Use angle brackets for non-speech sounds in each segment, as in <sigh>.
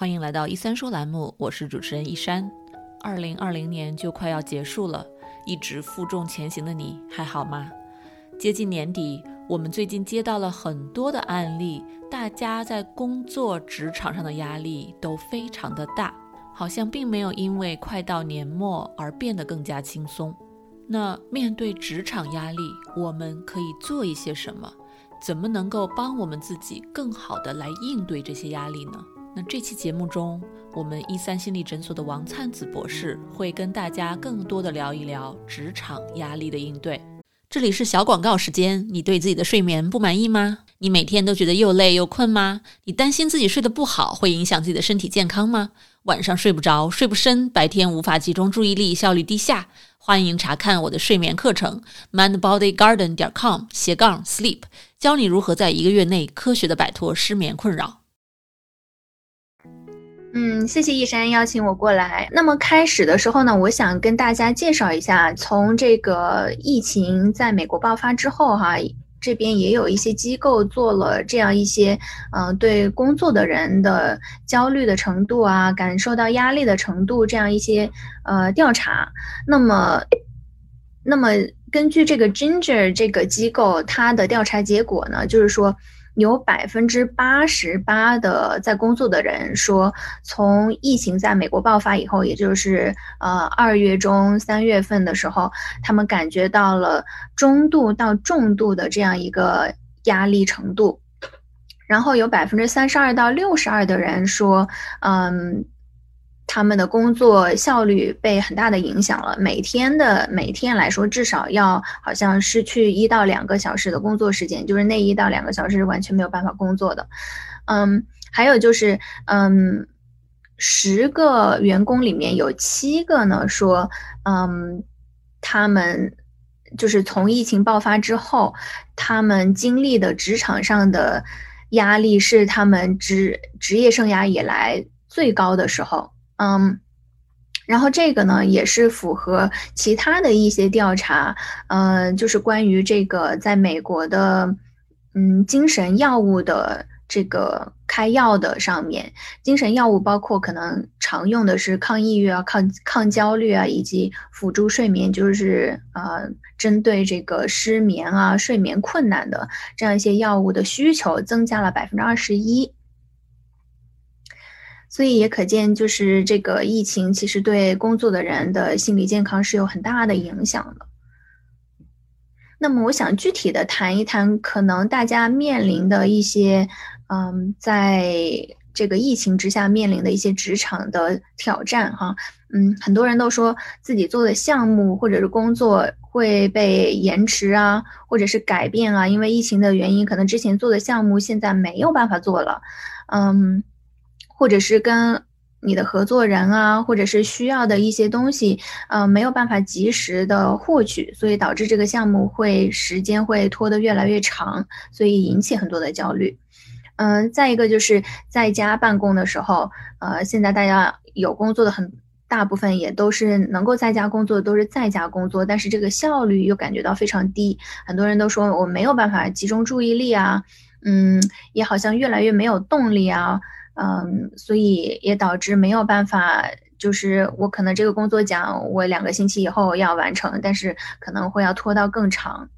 欢迎来到一三说栏目，我是主持人一山。二零二零年就快要结束了，一直负重前行的你还好吗？接近年底，我们最近接到了很多的案例，大家在工作职场上的压力都非常的大，好像并没有因为快到年末而变得更加轻松。那面对职场压力，我们可以做一些什么？怎么能够帮我们自己更好的来应对这些压力呢？那这期节目中，我们一三心理诊所的王灿子博士会跟大家更多的聊一聊职场压力的应对。这里是小广告时间，你对自己的睡眠不满意吗？你每天都觉得又累又困吗？你担心自己睡得不好会影响自己的身体健康吗？晚上睡不着，睡不深，白天无法集中注意力，效率低下？欢迎查看我的睡眠课程，mindbodygarden 点 com 斜杠 sleep，教你如何在一个月内科学的摆脱失眠困扰。嗯，谢谢一山邀请我过来。那么开始的时候呢，我想跟大家介绍一下，从这个疫情在美国爆发之后，哈，这边也有一些机构做了这样一些，嗯，对工作的人的焦虑的程度啊，感受到压力的程度这样一些呃调查。那么，那么根据这个 Ginger 这个机构它的调查结果呢，就是说。有百分之八十八的在工作的人说，从疫情在美国爆发以后，也就是呃二月中三月份的时候，他们感觉到了中度到重度的这样一个压力程度。然后有百分之三十二到六十二的人说，嗯。他们的工作效率被很大的影响了，每天的每天来说，至少要好像失去一到两个小时的工作时间，就是那一到两个小时是完全没有办法工作的。嗯，还有就是，嗯，十个员工里面有七个呢说，嗯，他们就是从疫情爆发之后，他们经历的职场上的压力是他们职职业生涯以来最高的时候。嗯，然后这个呢也是符合其他的一些调查，呃，就是关于这个在美国的，嗯，精神药物的这个开药的上面，精神药物包括可能常用的是抗抑郁啊、抗抗焦虑啊，以及辅助睡眠，就是呃，针对这个失眠啊、睡眠困难的这样一些药物的需求增加了百分之二十一。所以也可见，就是这个疫情其实对工作的人的心理健康是有很大的影响的。那么，我想具体的谈一谈，可能大家面临的一些，嗯，在这个疫情之下面临的一些职场的挑战，哈，嗯，很多人都说自己做的项目或者是工作会被延迟啊，或者是改变啊，因为疫情的原因，可能之前做的项目现在没有办法做了，嗯。或者是跟你的合作人啊，或者是需要的一些东西，呃，没有办法及时的获取，所以导致这个项目会时间会拖得越来越长，所以引起很多的焦虑。嗯，再一个就是在家办公的时候，呃，现在大家有工作的很大部分也都是能够在家工作，都是在家工作，但是这个效率又感觉到非常低，很多人都说我没有办法集中注意力啊，嗯，也好像越来越没有动力啊。嗯，所以也导致没有办法，就是我可能这个工作讲我两个星期以后要完成，但是可能会要拖到更长。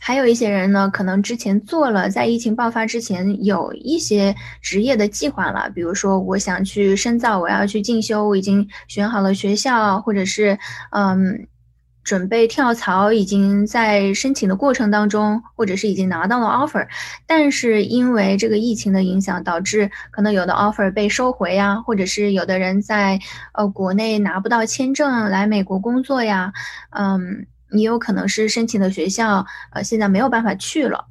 还有一些人呢，可能之前做了，在疫情爆发之前有一些职业的计划了，比如说我想去深造，我要去进修，我已经选好了学校，或者是嗯。准备跳槽，已经在申请的过程当中，或者是已经拿到了 offer，但是因为这个疫情的影响，导致可能有的 offer 被收回呀，或者是有的人在呃国内拿不到签证来美国工作呀，嗯，也有可能是申请的学校呃现在没有办法去了，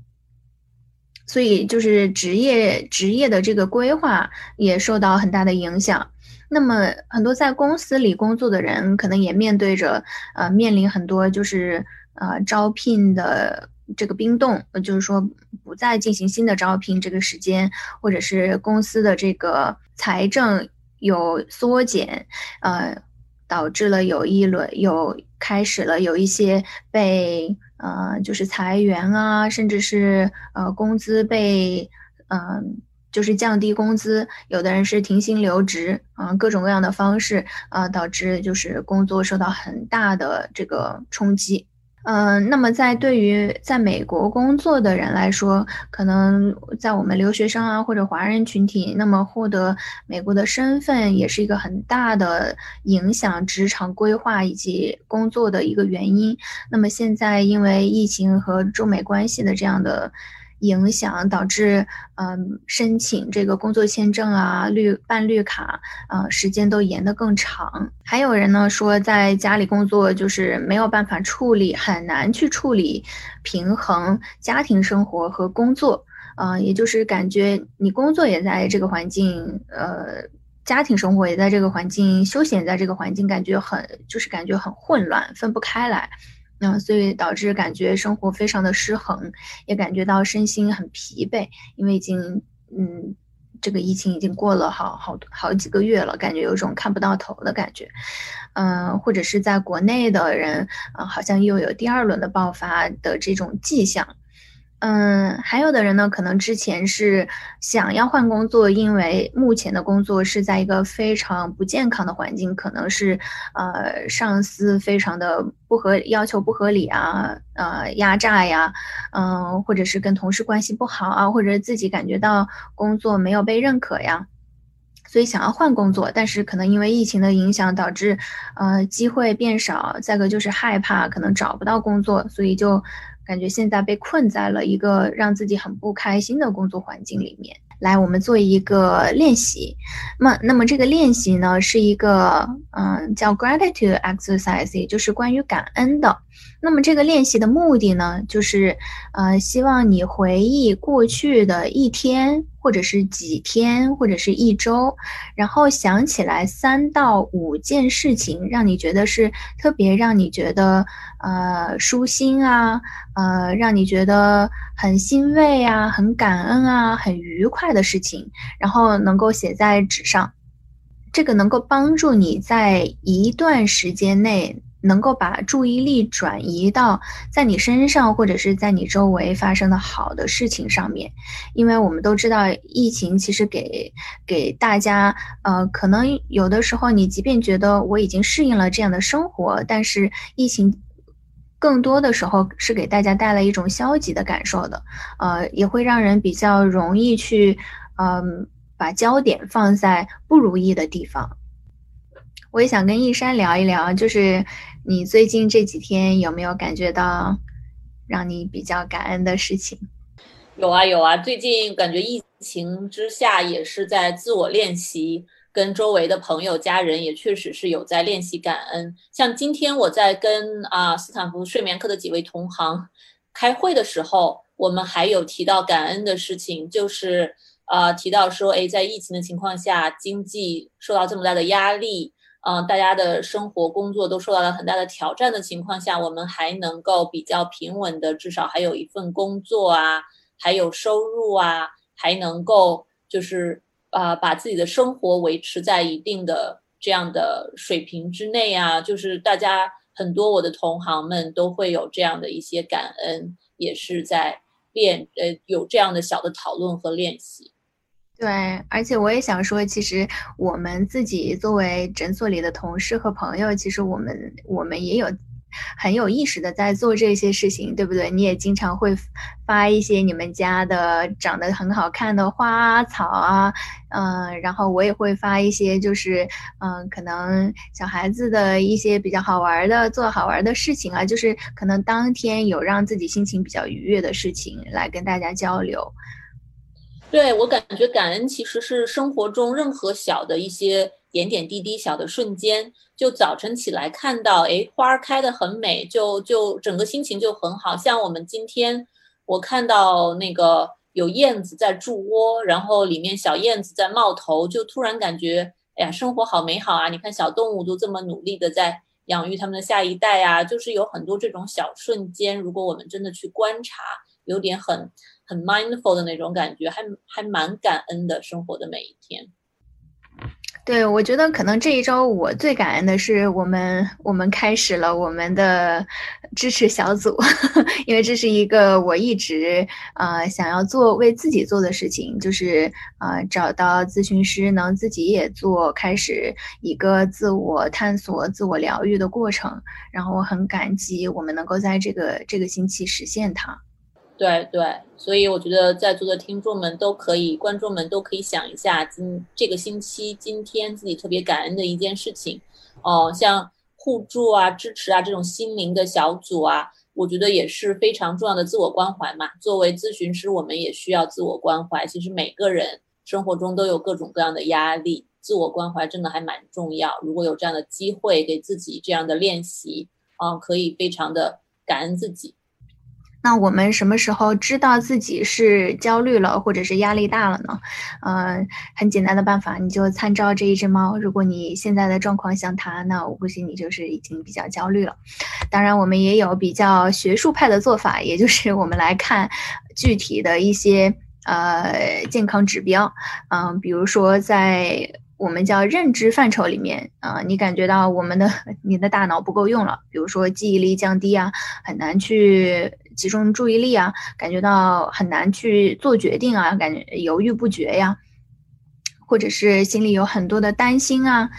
所以就是职业职业的这个规划也受到很大的影响。那么，很多在公司里工作的人，可能也面对着，呃，面临很多就是呃招聘的这个冰冻，就是说不再进行新的招聘这个时间，或者是公司的这个财政有缩减，呃，导致了有一轮有开始了有一些被呃就是裁员啊，甚至是呃工资被嗯就是降低工资，有的人是停薪留职，啊，各种各样的方式，啊，导致就是工作受到很大的这个冲击。嗯，那么在对于在美国工作的人来说，可能在我们留学生啊或者华人群体，那么获得美国的身份也是一个很大的影响职场规划以及工作的一个原因。那么现在因为疫情和中美关系的这样的。影响导致，嗯，申请这个工作签证啊，绿办绿卡，啊，时间都延得更长。还有人呢说，在家里工作就是没有办法处理，很难去处理平衡家庭生活和工作，啊，也就是感觉你工作也在这个环境，呃，家庭生活也在这个环境，休闲在这个环境，感觉很就是感觉很混乱，分不开来。那所以导致感觉生活非常的失衡，也感觉到身心很疲惫，因为已经嗯，这个疫情已经过了好好好几个月了，感觉有种看不到头的感觉，嗯，或者是在国内的人啊，好像又有第二轮的爆发的这种迹象。嗯，还有的人呢，可能之前是想要换工作，因为目前的工作是在一个非常不健康的环境，可能是呃上司非常的不合要求不合理啊，呃压榨呀，嗯，或者是跟同事关系不好啊，或者自己感觉到工作没有被认可呀，所以想要换工作，但是可能因为疫情的影响导致呃机会变少，再个就是害怕可能找不到工作，所以就。感觉现在被困在了一个让自己很不开心的工作环境里面。来，我们做一个练习。那，那么这个练习呢，是一个嗯叫 gratitude exercise，也就是关于感恩的。那么这个练习的目的呢，就是呃希望你回忆过去的一天。或者是几天，或者是一周，然后想起来三到五件事情，让你觉得是特别让你觉得呃舒心啊，呃让你觉得很欣慰啊，很感恩啊，很愉快的事情，然后能够写在纸上，这个能够帮助你在一段时间内。能够把注意力转移到在你身上或者是在你周围发生的好的事情上面，因为我们都知道，疫情其实给给大家，呃，可能有的时候你即便觉得我已经适应了这样的生活，但是疫情更多的时候是给大家带来一种消极的感受的，呃，也会让人比较容易去，嗯，把焦点放在不如意的地方。我也想跟一山聊一聊，就是。你最近这几天有没有感觉到让你比较感恩的事情？有啊有啊，最近感觉疫情之下也是在自我练习，跟周围的朋友家人也确实是有在练习感恩。像今天我在跟啊斯坦福睡眠课的几位同行开会的时候，我们还有提到感恩的事情，就是啊提到说，哎，在疫情的情况下，经济受到这么大的压力。嗯，大家的生活、工作都受到了很大的挑战的情况下，我们还能够比较平稳的，至少还有一份工作啊，还有收入啊，还能够就是啊，把自己的生活维持在一定的这样的水平之内啊。就是大家很多我的同行们都会有这样的一些感恩，也是在练呃有这样的小的讨论和练习。对，而且我也想说，其实我们自己作为诊所里的同事和朋友，其实我们我们也有很有意识的在做这些事情，对不对？你也经常会发一些你们家的长得很好看的花草啊，嗯，然后我也会发一些，就是嗯，可能小孩子的一些比较好玩的、做好玩的事情啊，就是可能当天有让自己心情比较愉悦的事情来跟大家交流。对我感觉，感恩其实是生活中任何小的一些点点滴滴、小的瞬间。就早晨起来看到，哎，花儿开的很美，就就整个心情就很好。像我们今天，我看到那个有燕子在筑窝，然后里面小燕子在冒头，就突然感觉，哎呀，生活好美好啊！你看小动物都这么努力的在养育他们的下一代啊，就是有很多这种小瞬间，如果我们真的去观察，有点很。很 mindful 的那种感觉，还还蛮感恩的生活的每一天。对，我觉得可能这一周我最感恩的是我们我们开始了我们的支持小组，<laughs> 因为这是一个我一直呃想要做为自己做的事情，就是呃找到咨询师能自己也做，开始一个自我探索、自我疗愈的过程。然后我很感激我们能够在这个这个星期实现它。对对，所以我觉得在座的听众们都可以，观众们都可以想一下，今这个星期今天自己特别感恩的一件事情，哦，像互助啊、支持啊这种心灵的小组啊，我觉得也是非常重要的自我关怀嘛。作为咨询师，我们也需要自我关怀。其实每个人生活中都有各种各样的压力，自我关怀真的还蛮重要。如果有这样的机会给自己这样的练习，嗯，可以非常的感恩自己。那我们什么时候知道自己是焦虑了，或者是压力大了呢？呃，很简单的办法，你就参照这一只猫。如果你现在的状况像它，那我估计你就是已经比较焦虑了。当然，我们也有比较学术派的做法，也就是我们来看具体的一些呃健康指标。嗯，比如说在我们叫认知范畴里面，啊，你感觉到我们的 <laughs> 你的大脑不够用了，比如说记忆力降低啊，很难去。集中注意力啊，感觉到很难去做决定啊，感觉犹豫不决呀，或者是心里有很多的担心啊，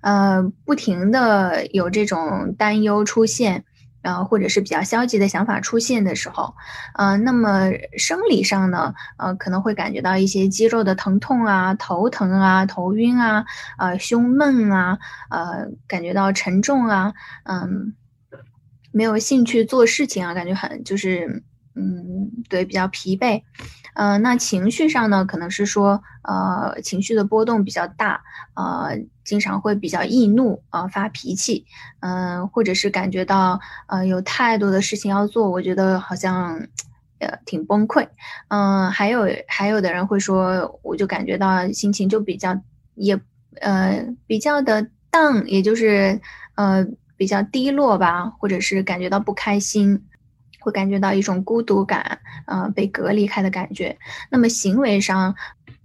呃，不停的有这种担忧出现，然后或者是比较消极的想法出现的时候，呃，那么生理上呢，呃，可能会感觉到一些肌肉的疼痛啊，头疼啊，头晕啊，呃，胸闷啊，呃，感觉到沉重啊，嗯。没有兴趣做事情啊，感觉很就是，嗯，对，比较疲惫，嗯，那情绪上呢，可能是说，呃，情绪的波动比较大，呃，经常会比较易怒啊，发脾气，嗯，或者是感觉到，呃，有太多的事情要做，我觉得好像，呃，挺崩溃，嗯，还有还有的人会说，我就感觉到心情就比较，也，呃，比较的 down，也就是，呃。比较低落吧，或者是感觉到不开心，会感觉到一种孤独感，嗯，被隔离开的感觉。那么行为上。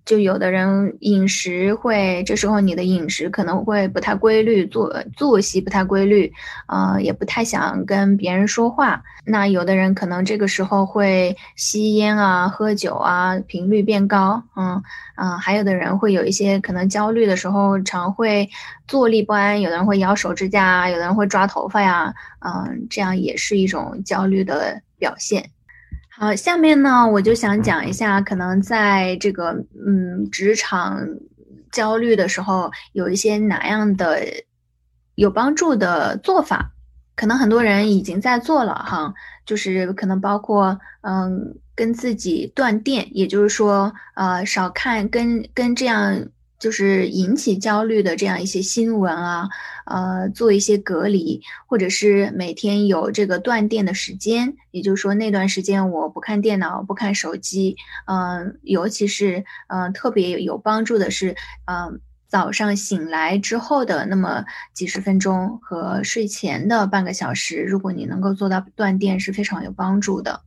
就有的人饮食会，这时候你的饮食可能会不太规律，作作息不太规律，呃，也不太想跟别人说话。那有的人可能这个时候会吸烟啊、喝酒啊，频率变高，嗯啊，还有的人会有一些可能焦虑的时候常会坐立不安，有的人会咬手指甲，有的人会抓头发呀，嗯，这样也是一种焦虑的表现。呃，下面呢，我就想讲一下，可能在这个嗯职场焦虑的时候，有一些哪样的有帮助的做法，可能很多人已经在做了哈，就是可能包括嗯跟自己断电，也就是说呃少看跟跟这样。就是引起焦虑的这样一些新闻啊，呃，做一些隔离，或者是每天有这个断电的时间，也就是说那段时间我不看电脑，不看手机，嗯，尤其是嗯特别有帮助的是，嗯早上醒来之后的那么几十分钟和睡前的半个小时，如果你能够做到断电，是非常有帮助的。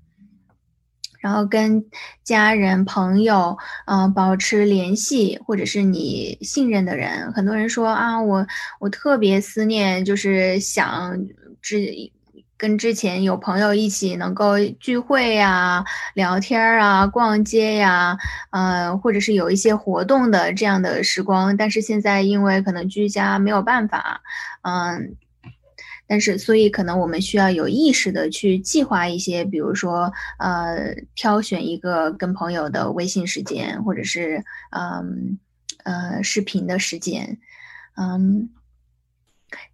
然后跟家人朋友，嗯，保持联系，或者是你信任的人。很多人说啊，我我特别思念，就是想之跟之前有朋友一起能够聚会呀、聊天儿啊、逛街呀，嗯，或者是有一些活动的这样的时光。但是现在因为可能居家没有办法，嗯。但是，所以可能我们需要有意识的去计划一些，比如说，呃，挑选一个跟朋友的微信时间，或者是，嗯，呃，视频的时间，嗯，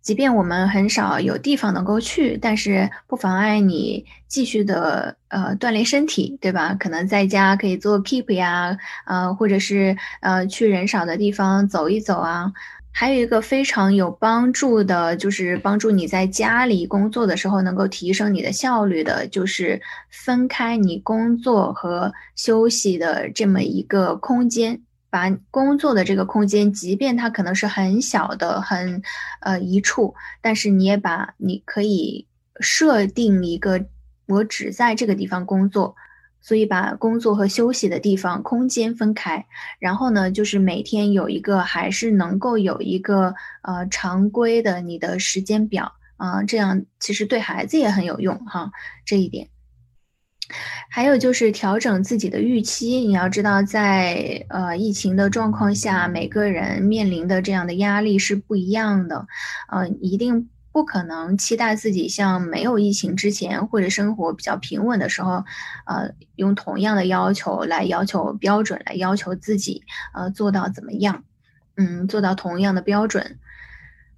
即便我们很少有地方能够去，但是不妨碍你继续的，呃，锻炼身体，对吧？可能在家可以做 keep 呀，呃，或者是，呃，去人少的地方走一走啊。还有一个非常有帮助的，就是帮助你在家里工作的时候能够提升你的效率的，就是分开你工作和休息的这么一个空间。把工作的这个空间，即便它可能是很小的、很呃一处，但是你也把你可以设定一个，我只在这个地方工作。所以把工作和休息的地方空间分开，然后呢，就是每天有一个还是能够有一个呃常规的你的时间表啊，这样其实对孩子也很有用哈，这一点。还有就是调整自己的预期，你要知道，在呃疫情的状况下，每个人面临的这样的压力是不一样的，呃，一定。不可能期待自己像没有疫情之前或者生活比较平稳的时候，呃，用同样的要求来要求标准来要求自己，呃，做到怎么样？嗯，做到同样的标准。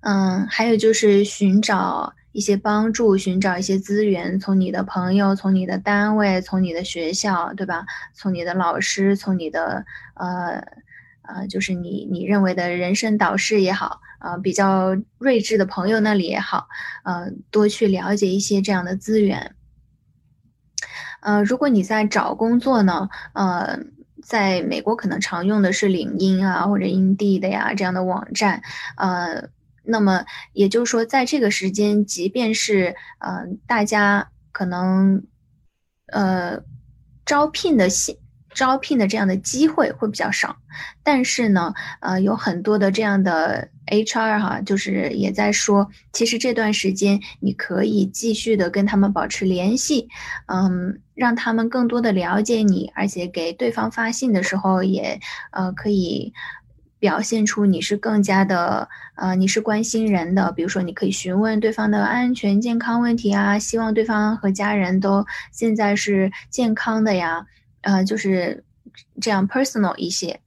嗯，还有就是寻找一些帮助，寻找一些资源，从你的朋友，从你的单位，从你的学校，对吧？从你的老师，从你的呃呃，就是你你认为的人生导师也好。呃，比较睿智的朋友那里也好，呃，多去了解一些这样的资源。呃，如果你在找工作呢，呃，在美国可能常用的是领英啊或者 Indeed 的呀这样的网站，呃，那么也就是说，在这个时间，即便是呃大家可能呃招聘的信。招聘的这样的机会会比较少，但是呢，呃，有很多的这样的 HR 哈，就是也在说，其实这段时间你可以继续的跟他们保持联系，嗯，让他们更多的了解你，而且给对方发信的时候也，呃，可以表现出你是更加的，呃，你是关心人的，比如说你可以询问对方的安全健康问题啊，希望对方和家人都现在是健康的呀。呃，就是这样 personal 一些，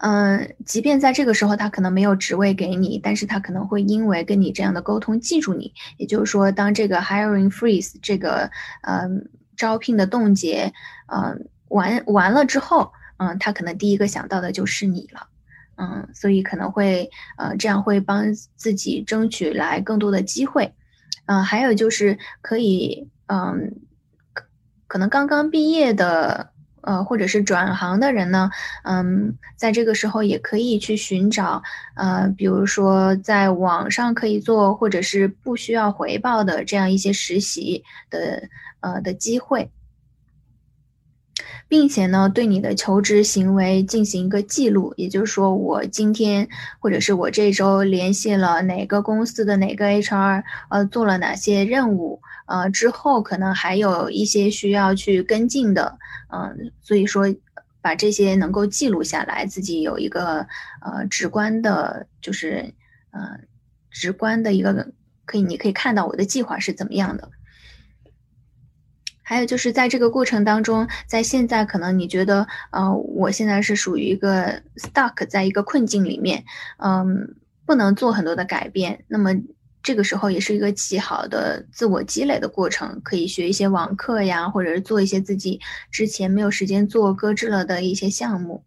嗯，即便在这个时候他可能没有职位给你，但是他可能会因为跟你这样的沟通记住你。也就是说，当这个 hiring freeze 这个嗯招聘的冻结嗯完完了之后，嗯，他可能第一个想到的就是你了，嗯，所以可能会呃这样会帮自己争取来更多的机会，嗯，还有就是可以嗯。可能刚刚毕业的，呃，或者是转行的人呢，嗯，在这个时候也可以去寻找，呃，比如说在网上可以做，或者是不需要回报的这样一些实习的，呃的机会，并且呢，对你的求职行为进行一个记录，也就是说，我今天或者是我这周联系了哪个公司的哪个 HR，呃，做了哪些任务。呃，之后可能还有一些需要去跟进的，嗯，所以说把这些能够记录下来，自己有一个呃直观的，就是呃直观的一个可以，你可以看到我的计划是怎么样的。还有就是在这个过程当中，在现在可能你觉得，呃，我现在是属于一个 stuck 在一个困境里面，嗯，不能做很多的改变，那么。这个时候也是一个极好的自我积累的过程，可以学一些网课呀，或者是做一些自己之前没有时间做、搁置了的一些项目。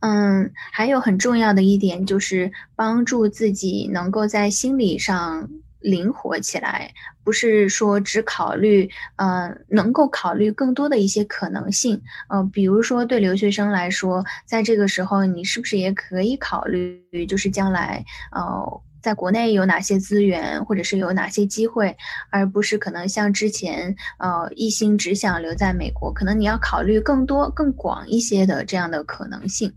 嗯，还有很重要的一点就是帮助自己能够在心理上灵活起来，不是说只考虑，嗯，能够考虑更多的一些可能性。嗯，比如说对留学生来说，在这个时候你是不是也可以考虑，就是将来，呃。在国内有哪些资源，或者是有哪些机会，而不是可能像之前，呃，一心只想留在美国，可能你要考虑更多、更广一些的这样的可能性。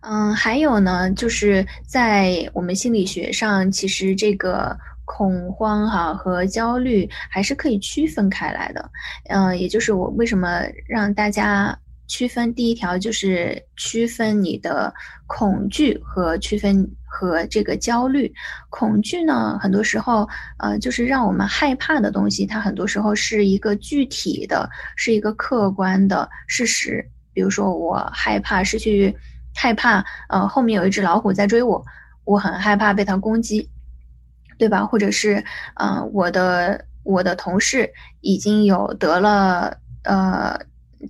嗯，还有呢，就是在我们心理学上，其实这个恐慌哈和焦虑还是可以区分开来的。嗯，也就是我为什么让大家。区分第一条就是区分你的恐惧和区分和这个焦虑。恐惧呢，很多时候，呃，就是让我们害怕的东西，它很多时候是一个具体的，是一个客观的事实。比如说，我害怕失去，害怕，呃，后面有一只老虎在追我，我很害怕被它攻击，对吧？或者是，嗯，我的我的同事已经有得了，呃。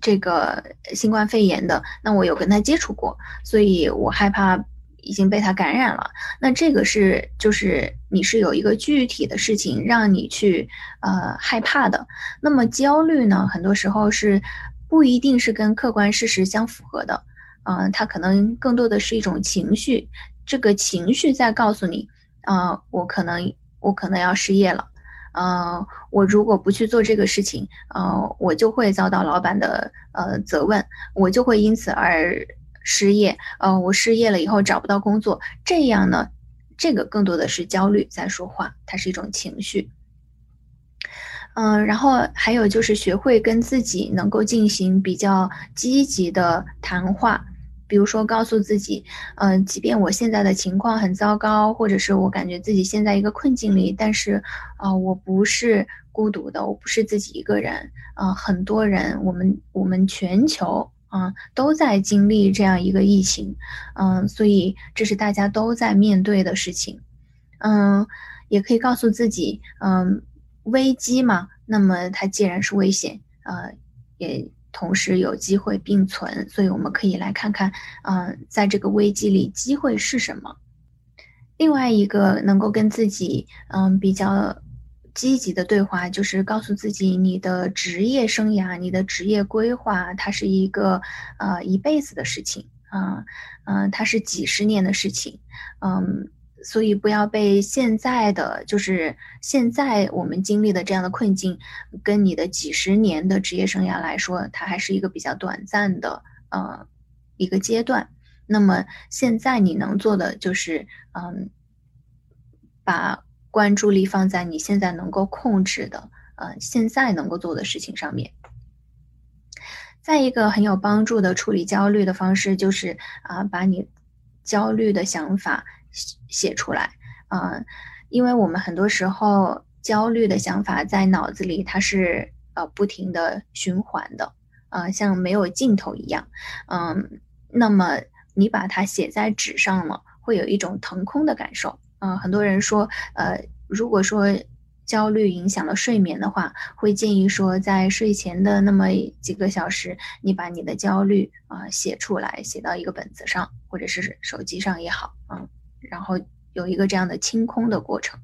这个新冠肺炎的，那我有跟他接触过，所以我害怕已经被他感染了。那这个是就是你是有一个具体的事情让你去呃害怕的。那么焦虑呢，很多时候是不一定是跟客观事实相符合的，嗯，它可能更多的是一种情绪，这个情绪在告诉你，啊，我可能我可能要失业了，呃，我如果不去做这个事情，呃，我就会遭到老板的呃责问，我就会因此而失业，呃，我失业了以后找不到工作，这样呢，这个更多的是焦虑在说话，它是一种情绪。嗯，然后还有就是学会跟自己能够进行比较积极的谈话。比如说，告诉自己，嗯，即便我现在的情况很糟糕，或者是我感觉自己现在一个困境里，但是，啊，我不是孤独的，我不是自己一个人，啊，很多人，我们我们全球啊都在经历这样一个疫情，嗯，所以这是大家都在面对的事情，嗯，也可以告诉自己，嗯，危机嘛，那么它既然是危险，呃，也。同时有机会并存，所以我们可以来看看，嗯，在这个危机里，机会是什么？另外一个能够跟自己，嗯，比较积极的对话，就是告诉自己，你的职业生涯、你的职业规划，它是一个，呃，一辈子的事情，啊，嗯，它是几十年的事情，嗯。所以不要被现在的，就是现在我们经历的这样的困境，跟你的几十年的职业生涯来说，它还是一个比较短暂的呃一个阶段。那么现在你能做的就是，嗯，把关注力放在你现在能够控制的，呃，现在能够做的事情上面。再一个很有帮助的处理焦虑的方式，就是啊，把你焦虑的想法。写出来，啊，因为我们很多时候焦虑的想法在脑子里，它是呃不停的循环的，啊，像没有尽头一样，嗯，那么你把它写在纸上了，会有一种腾空的感受，嗯，很多人说，呃，如果说焦虑影响了睡眠的话，会建议说在睡前的那么几个小时，你把你的焦虑啊写出来，写到一个本子上，或者是手机上也好，嗯。然后有一个这样的清空的过程，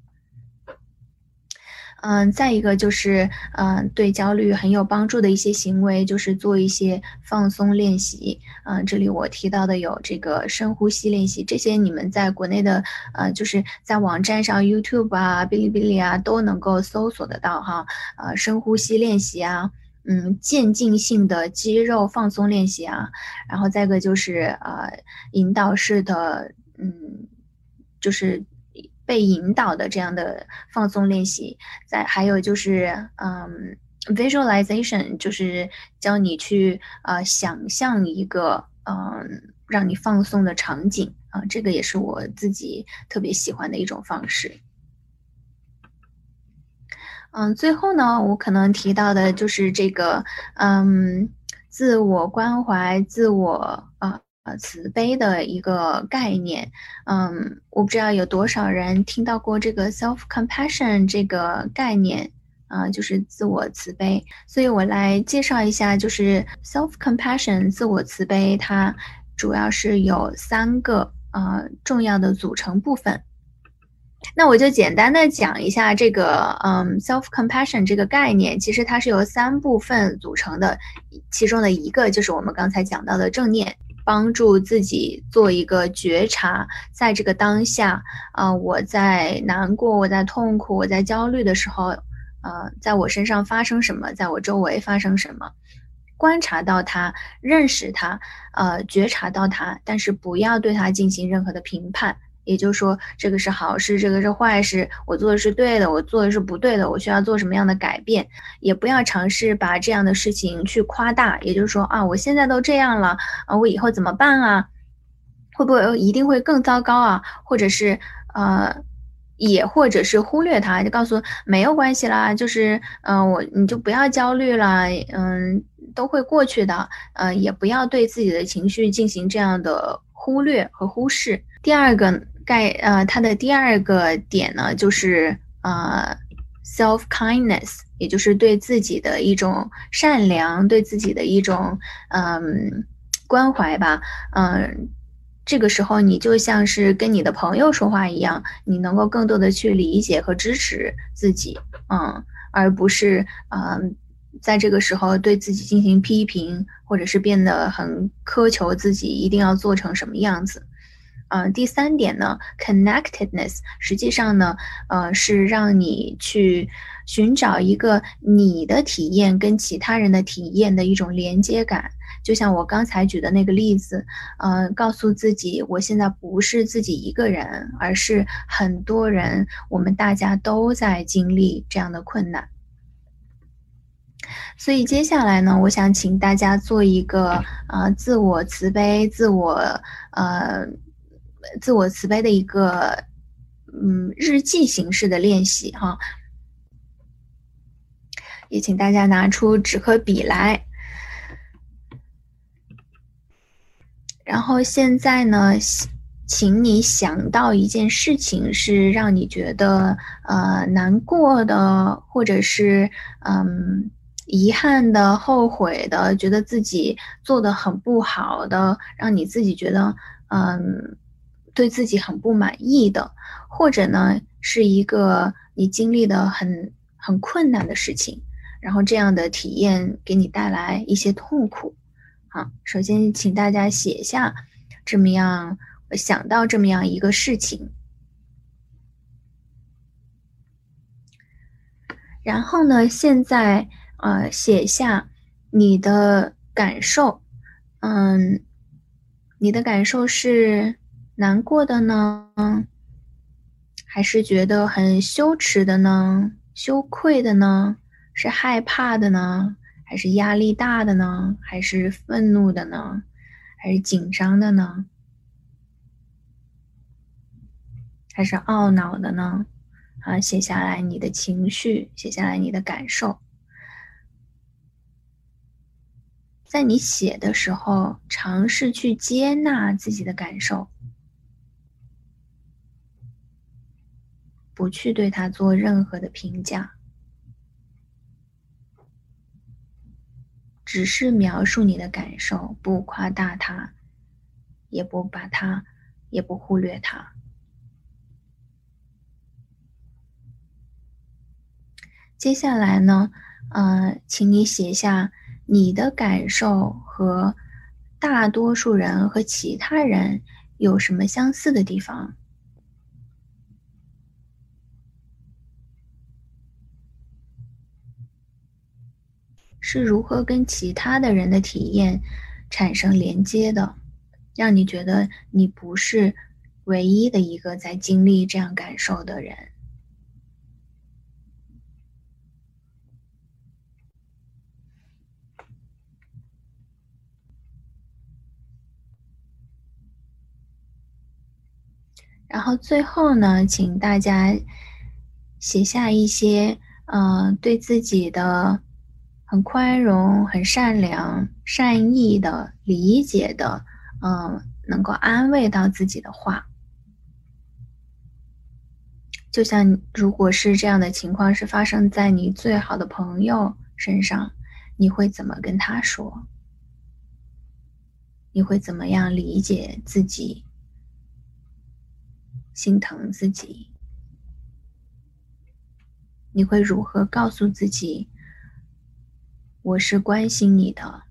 嗯，再一个就是，嗯，对焦虑很有帮助的一些行为，就是做一些放松练习。嗯，这里我提到的有这个深呼吸练习，这些你们在国内的，呃，就是在网站上 YouTube 啊、哔哩哔哩啊都能够搜索得到哈。呃，深呼吸练习啊，嗯，渐进性的肌肉放松练习啊，然后再一个就是呃，引导式的，嗯。就是被引导的这样的放松练习，在还有就是，嗯，visualization，就是教你去呃想象一个嗯让你放松的场景啊，这个也是我自己特别喜欢的一种方式。嗯，最后呢，我可能提到的就是这个嗯自我关怀、自我啊。呃，慈悲的一个概念，嗯，我不知道有多少人听到过这个 self compassion 这个概念，啊，就是自我慈悲。所以我来介绍一下，就是 self compassion 自我慈悲，它主要是有三个呃重要的组成部分。那我就简单的讲一下这个，嗯，self compassion 这个概念，其实它是由三部分组成的，其中的一个就是我们刚才讲到的正念。帮助自己做一个觉察，在这个当下，啊，我在难过，我在痛苦，我在焦虑的时候，呃，在我身上发生什么，在我周围发生什么，观察到它，认识它，呃，觉察到它，但是不要对它进行任何的评判。也就是说，这个是好事，这个是坏事，我做的是对的，我做的是不对的，我需要做什么样的改变？也不要尝试把这样的事情去夸大。也就是说啊，我现在都这样了啊，我以后怎么办啊？会不会一定会更糟糕啊？或者是呃，也或者是忽略它，就告诉没有关系啦，就是嗯，我你就不要焦虑了，嗯，都会过去的。呃，也不要对自己的情绪进行这样的忽略和忽视。第二个。概呃，它的第二个点呢，就是呃，self kindness，也就是对自己的一种善良，对自己的一种嗯关怀吧。嗯，这个时候你就像是跟你的朋友说话一样，你能够更多的去理解和支持自己，嗯，而不是嗯在这个时候对自己进行批评，或者是变得很苛求自己一定要做成什么样子。嗯，第三点呢，connectedness，实际上呢，呃，是让你去寻找一个你的体验跟其他人的体验的一种连接感。就像我刚才举的那个例子，呃，告诉自己，我现在不是自己一个人，而是很多人，我们大家都在经历这样的困难。所以接下来呢，我想请大家做一个呃自我慈悲、自我呃自我慈悲的一个嗯日记形式的练习哈。也请大家拿出纸和笔来。然后现在呢，请你想到一件事情是让你觉得呃难过的，或者是嗯遗憾的、后悔的，觉得自己做的很不好的，让你自己觉得嗯对自己很不满意的，或者呢是一个你经历的很很困难的事情，然后这样的体验给你带来一些痛苦。好，首先请大家写下这么样想到这么样一个事情，然后呢，现在呃写下你的感受，嗯，你的感受是难过的呢，还是觉得很羞耻的呢？羞愧的呢？是害怕的呢？还是压力大的呢？还是愤怒的呢？还是紧张的呢？还是懊恼的呢？啊，写下来你的情绪，写下来你的感受。在你写的时候，尝试去接纳自己的感受，不去对他做任何的评价。只是描述你的感受，不夸大他，也不把他，也不忽略他。接下来呢，呃，请你写下你的感受和大多数人和其他人有什么相似的地方。是如何跟其他的人的体验产生连接的，让你觉得你不是唯一的一个在经历这样感受的人。然后最后呢，请大家写下一些，嗯，对自己的。很宽容、很善良、善意的、理解的，嗯，能够安慰到自己的话，就像如果是这样的情况是发生在你最好的朋友身上，你会怎么跟他说？你会怎么样理解自己、心疼自己？你会如何告诉自己？我是关心你的，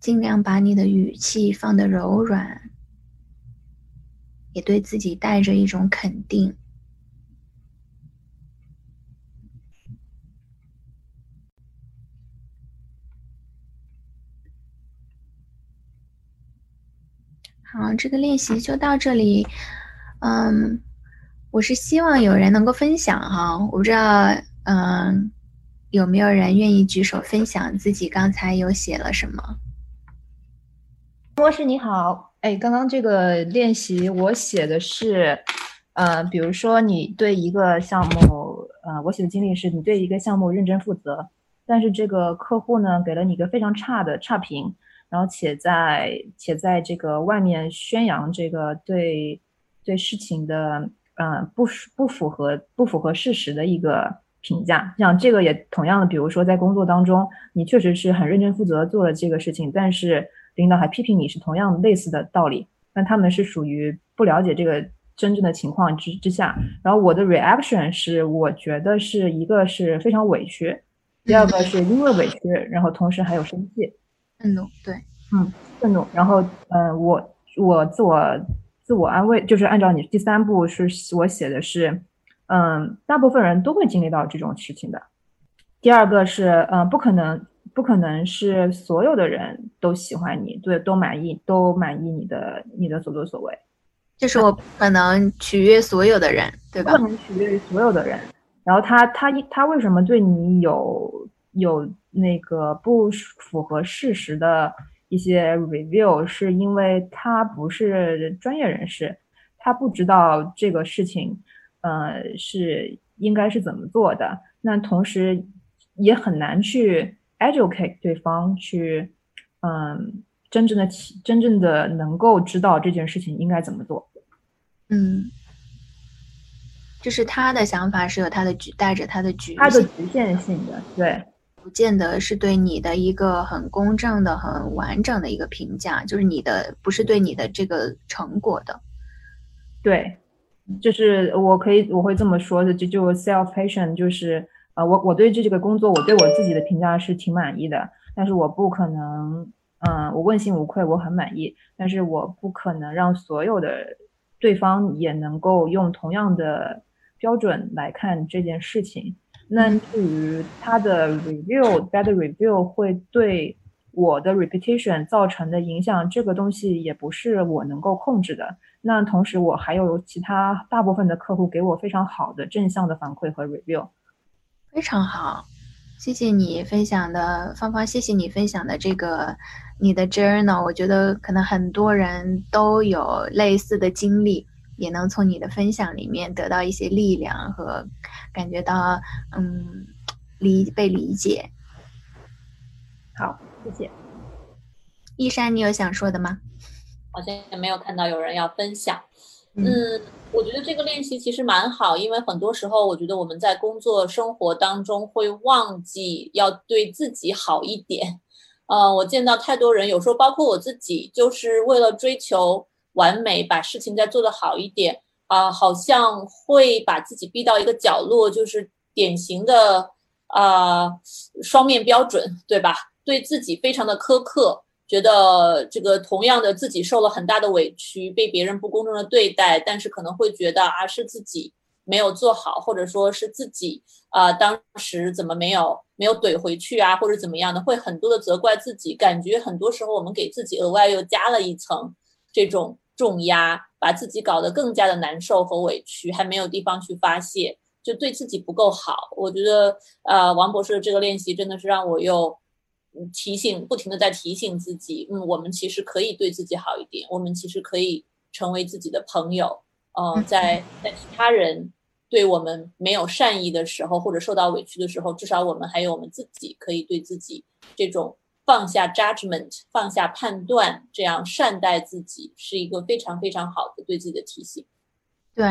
尽量把你的语气放得柔软，也对自己带着一种肯定。好，这个练习就到这里，嗯。我是希望有人能够分享哈，我不知道，嗯，有没有人愿意举手分享自己刚才有写了什么？博士你好，哎，刚刚这个练习我写的是，呃，比如说你对一个项目，呃，我写的经历是你对一个项目认真负责，但是这个客户呢给了你一个非常差的差评，然后且在且在这个外面宣扬这个对对事情的。嗯，不不符合不符合事实的一个评价，像这个也同样的，比如说在工作当中，你确实是很认真负责做了这个事情，但是领导还批评你是同样类似的道理，那他们是属于不了解这个真正的情况之之下，然后我的 reaction 是我觉得是一个是非常委屈，第二个是因为委屈，然后同时还有生气，愤怒，对，嗯，愤怒。然后，嗯，我我自我自我安慰，就是按照你第三步是我写的是，嗯，大部分人都会经历到这种事情的。第二个是，嗯，不可能，不可能是所有的人都喜欢你，对，都满意，都满意你的你的所作所为。就是我不可能取悦所有的人，对吧？不能取悦所有的人。然后他他他为什么对你有有那个不符合事实的一些 review？是因为他不是专业人士，他不知道这个事情，呃，是应该是怎么做的。那同时也很难去 educate 对方去，嗯，真正的真正的能够知道这件事情应该怎么做。嗯，就是他的想法是有他的局，带着他的局，他的局限性的，对，不见得是对你的一个很公正的、很完整的一个评价，就是你的不是对你的这个成果的，对，就是我可以我会这么说的，就就 self patient，就是呃，我我对这这个工作，我对我自己的评价是挺满意的，但是我不可能，嗯，我问心无愧，我很满意，但是我不可能让所有的。对方也能够用同样的标准来看这件事情。那至于他的 review，bad review 会对我的 reputation 造成的影响，这个东西也不是我能够控制的。那同时，我还有其他大部分的客户给我非常好的正向的反馈和 review。非常好，谢谢你分享的芳芳，谢谢你分享的这个。你的 journal，我觉得可能很多人都有类似的经历，也能从你的分享里面得到一些力量和感觉到，嗯，理被理解。好，谢谢。一山，你有想说的吗？好像没有看到有人要分享。嗯，我觉得这个练习其实蛮好，因为很多时候我觉得我们在工作生活当中会忘记要对自己好一点。呃，我见到太多人，有时候包括我自己，就是为了追求完美，把事情再做得好一点啊，好像会把自己逼到一个角落，就是典型的啊双面标准，对吧？对自己非常的苛刻，觉得这个同样的自己受了很大的委屈，被别人不公正的对待，但是可能会觉得啊是自己。没有做好，或者说是自己啊，当时怎么没有没有怼回去啊，或者怎么样的，会很多的责怪自己，感觉很多时候我们给自己额外又加了一层这种重压，把自己搞得更加的难受和委屈，还没有地方去发泄，就对自己不够好。我觉得呃，王博士的这个练习真的是让我又提醒，不停的在提醒自己，嗯，我们其实可以对自己好一点，我们其实可以成为自己的朋友，嗯，在在其他人。对我们没有善意的时候，或者受到委屈的时候，至少我们还有我们自己可以对自己这种放下 judgment、放下判断，这样善待自己，是一个非常非常好的对自己的提醒。对，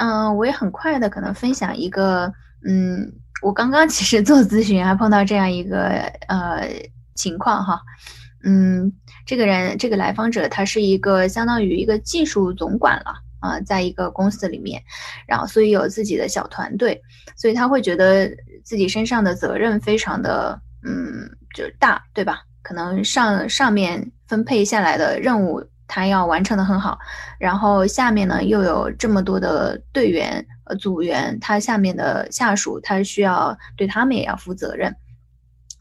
嗯，我也很快的可能分享一个，嗯，我刚刚其实做咨询还碰到这样一个呃情况哈，嗯，这个人这个来访者他是一个相当于一个技术总管了。啊，在一个公司里面，然后所以有自己的小团队，所以他会觉得自己身上的责任非常的，嗯，就是大，对吧？可能上上面分配下来的任务他要完成的很好，然后下面呢又有这么多的队员呃组员，他下面的下属他需要对他们也要负责任，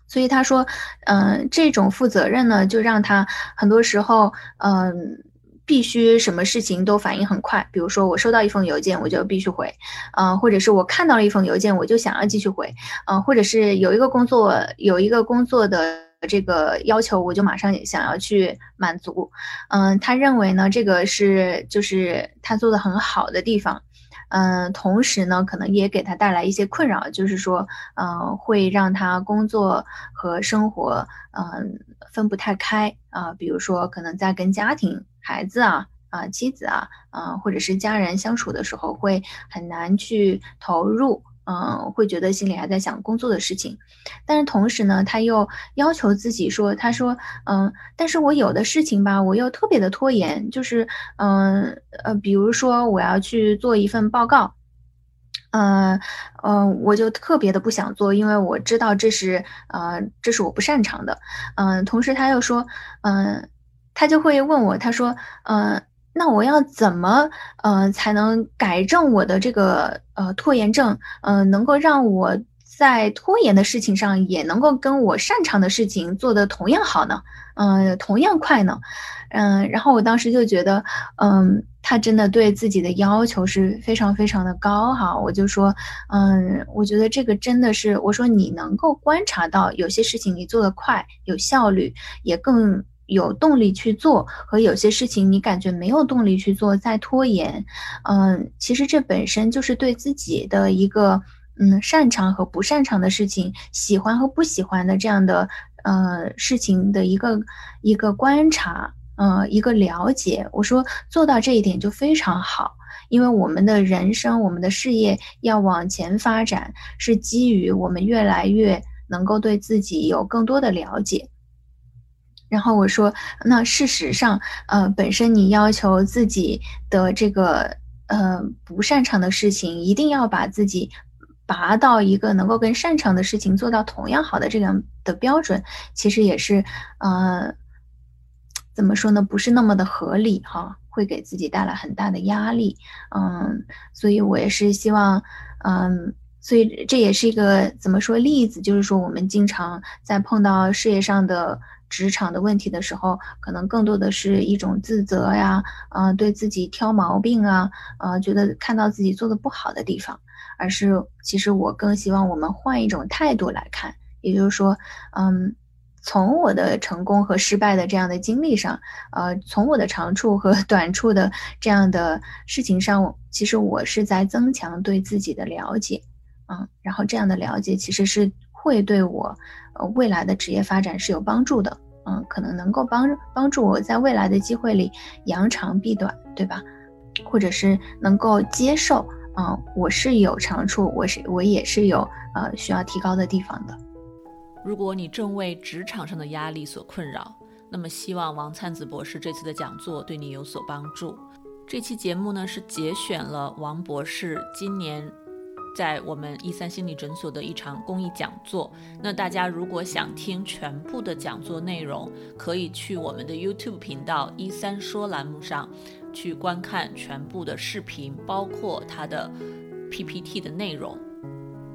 所以他说，嗯，这种负责任呢，就让他很多时候，嗯。必须什么事情都反应很快，比如说我收到一封邮件，我就必须回，嗯，或者是我看到了一封邮件，我就想要继续回，嗯，或者是有一个工作有一个工作的这个要求，我就马上想要去满足，嗯，他认为呢，这个是就是他做的很好的地方，嗯，同时呢，可能也给他带来一些困扰，就是说，嗯，会让他工作和生活，嗯，分不太开。啊，比如说可能在跟家庭。孩子啊啊，妻子啊，嗯，或者是家人相处的时候，会很难去投入，嗯，会觉得心里还在想工作的事情。但是同时呢，他又要求自己说，他说，嗯，但是我有的事情吧，我又特别的拖延，就是，嗯呃，比如说我要去做一份报告，嗯嗯，我就特别的不想做，因为我知道这是呃，这是我不擅长的。嗯，同时他又说，嗯，他就会问我，他说，嗯，那我要怎么呃才能改正我的这个呃拖延症？嗯，能够让我在拖延的事情上也能够跟我擅长的事情做的同样好呢？嗯，同样快呢？嗯，然后我当时就觉得，嗯。他真的对自己的要求是非常非常的高哈，我就说，嗯，我觉得这个真的是，我说你能够观察到有些事情你做得快，有效率，也更有动力去做，和有些事情你感觉没有动力去做，在拖延，嗯，其实这本身就是对自己的一个，嗯，擅长和不擅长的事情，喜欢和不喜欢的这样的，呃，事情的一个一个观察。嗯，一个了解，我说做到这一点就非常好，因为我们的人生、我们的事业要往前发展，是基于我们越来越能够对自己有更多的了解。然后我说，那事实上，呃，本身你要求自己的这个呃不擅长的事情，一定要把自己拔到一个能够跟擅长的事情做到同样好的这样的标准，其实也是呃。怎么说呢？不是那么的合理哈，会给自己带来很大的压力。嗯，所以我也是希望，嗯，所以这也是一个怎么说例子，就是说我们经常在碰到事业上的职场的问题的时候，可能更多的是一种自责呀，嗯，对自己挑毛病啊，呃，觉得看到自己做的不好的地方，而是其实我更希望我们换一种态度来看，也就是说，嗯。从我的成功和失败的这样的经历上，呃，从我的长处和 <laughs> 短处的这样的事情上，其实我是在增强对自己的了解，嗯，然后这样的了解其实是会对我，呃，未来的职业发展是有帮助的，嗯，可能能够帮帮助我在未来的机会里扬长避短，对吧？或者是能够接受，嗯，我是有长处，我是我也是有呃需要提高的地方的。如果你正为职场上的压力所困扰，那么希望王灿子博士这次的讲座对你有所帮助。这期节目呢是节选了王博士今年在我们一三心理诊所的一场公益讲座。那大家如果想听全部的讲座内容，可以去我们的 YouTube 频道一三说栏目上去观看全部的视频，包括它的 PPT 的内容。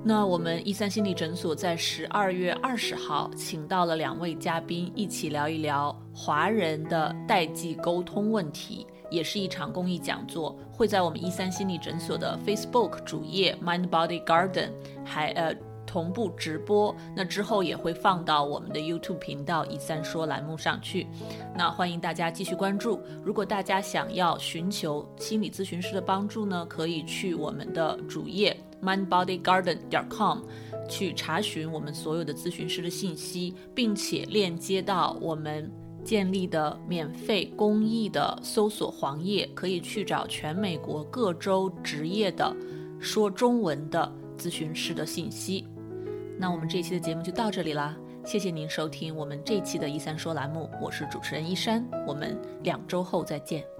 那我们一三心理诊所在十二月二十号请到了两位嘉宾，一起聊一聊华人的代际沟通问题，也是一场公益讲座，会在我们一三心理诊所的 Facebook 主页 Mind Body Garden 还呃。同步直播，那之后也会放到我们的 YouTube 频道“一三说”栏目上去。那欢迎大家继续关注。如果大家想要寻求心理咨询师的帮助呢，可以去我们的主页 mindbodygarden 点 com 去查询我们所有的咨询师的信息，并且链接到我们建立的免费公益的搜索黄页，可以去找全美国各州职业的说中文的咨询师的信息。那我们这期的节目就到这里啦，谢谢您收听我们这期的一三说栏目，我是主持人一山，我们两周后再见。